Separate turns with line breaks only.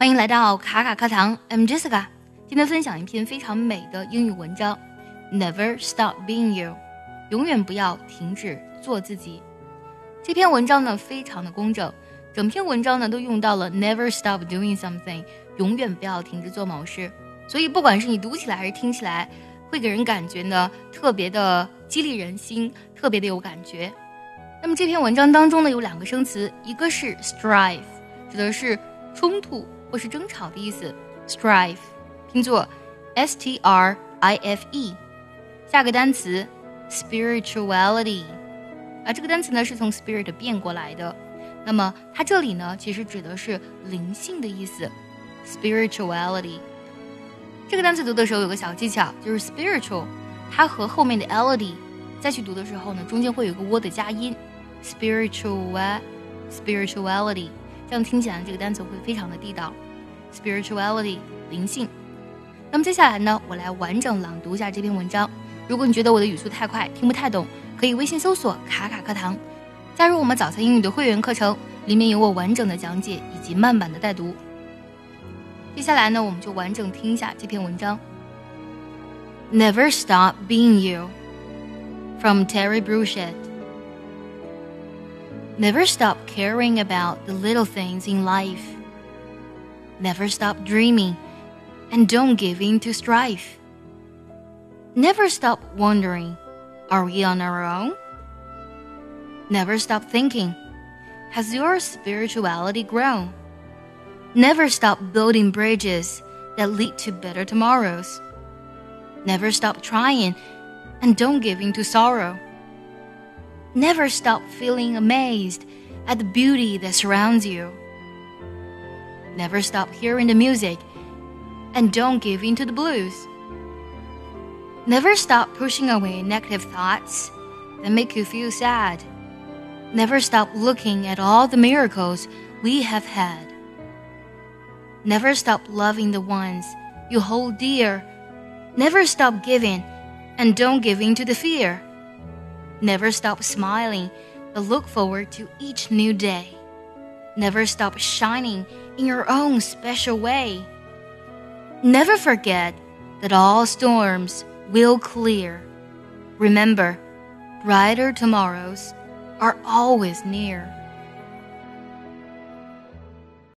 欢迎来到卡卡课堂，I'm Jessica。今天分享一篇非常美的英语文章，Never stop being you，永远不要停止做自己。这篇文章呢非常的工整，整篇文章呢都用到了 Never stop doing something，永远不要停止做某事。所以不管是你读起来还是听起来，会给人感觉呢特别的激励人心，特别的有感觉。那么这篇文章当中呢有两个生词，一个是 strive，指的是冲突。或是争吵的意思，strive，拼作 s t r i f e。下个单词 spirituality，啊，这个单词呢是从 spirit 变过来的。那么它这里呢其实指的是灵性的意思，spirituality。这个单词读的时候有个小技巧，就是 spiritual，它和后面的 ality 再去读的时候呢，中间会有个 w 的加音，spiritual，spirituality。这样听起来，这个单词会非常的地道，spirituality 灵性。那么接下来呢，我来完整朗读一下这篇文章。如果你觉得我的语速太快，听不太懂，可以微信搜索“卡卡课堂”，加入我们早餐英语的会员课程，里面有我完整的讲解以及慢版的带读。接下来呢，我们就完整听一下这篇文章。Never stop being you. From Terry Bruchette. Never stop caring about the little things in life. Never stop dreaming and don't give in to strife. Never stop wondering, are we on our own? Never stop thinking, has your spirituality grown? Never stop building bridges that lead to better tomorrows. Never stop trying and don't give in to sorrow. Never stop feeling amazed at the beauty that surrounds you. Never stop hearing the music and don't give in to the blues. Never stop pushing away negative thoughts that make you feel sad. Never stop looking at all the miracles we have had. Never stop loving the ones you hold dear. Never stop giving and don't give in to the fear. Never stop smiling, but look forward to each new day. Never stop shining in your own special way. Never forget that all storms will clear. Remember, brighter tomorrows are always near.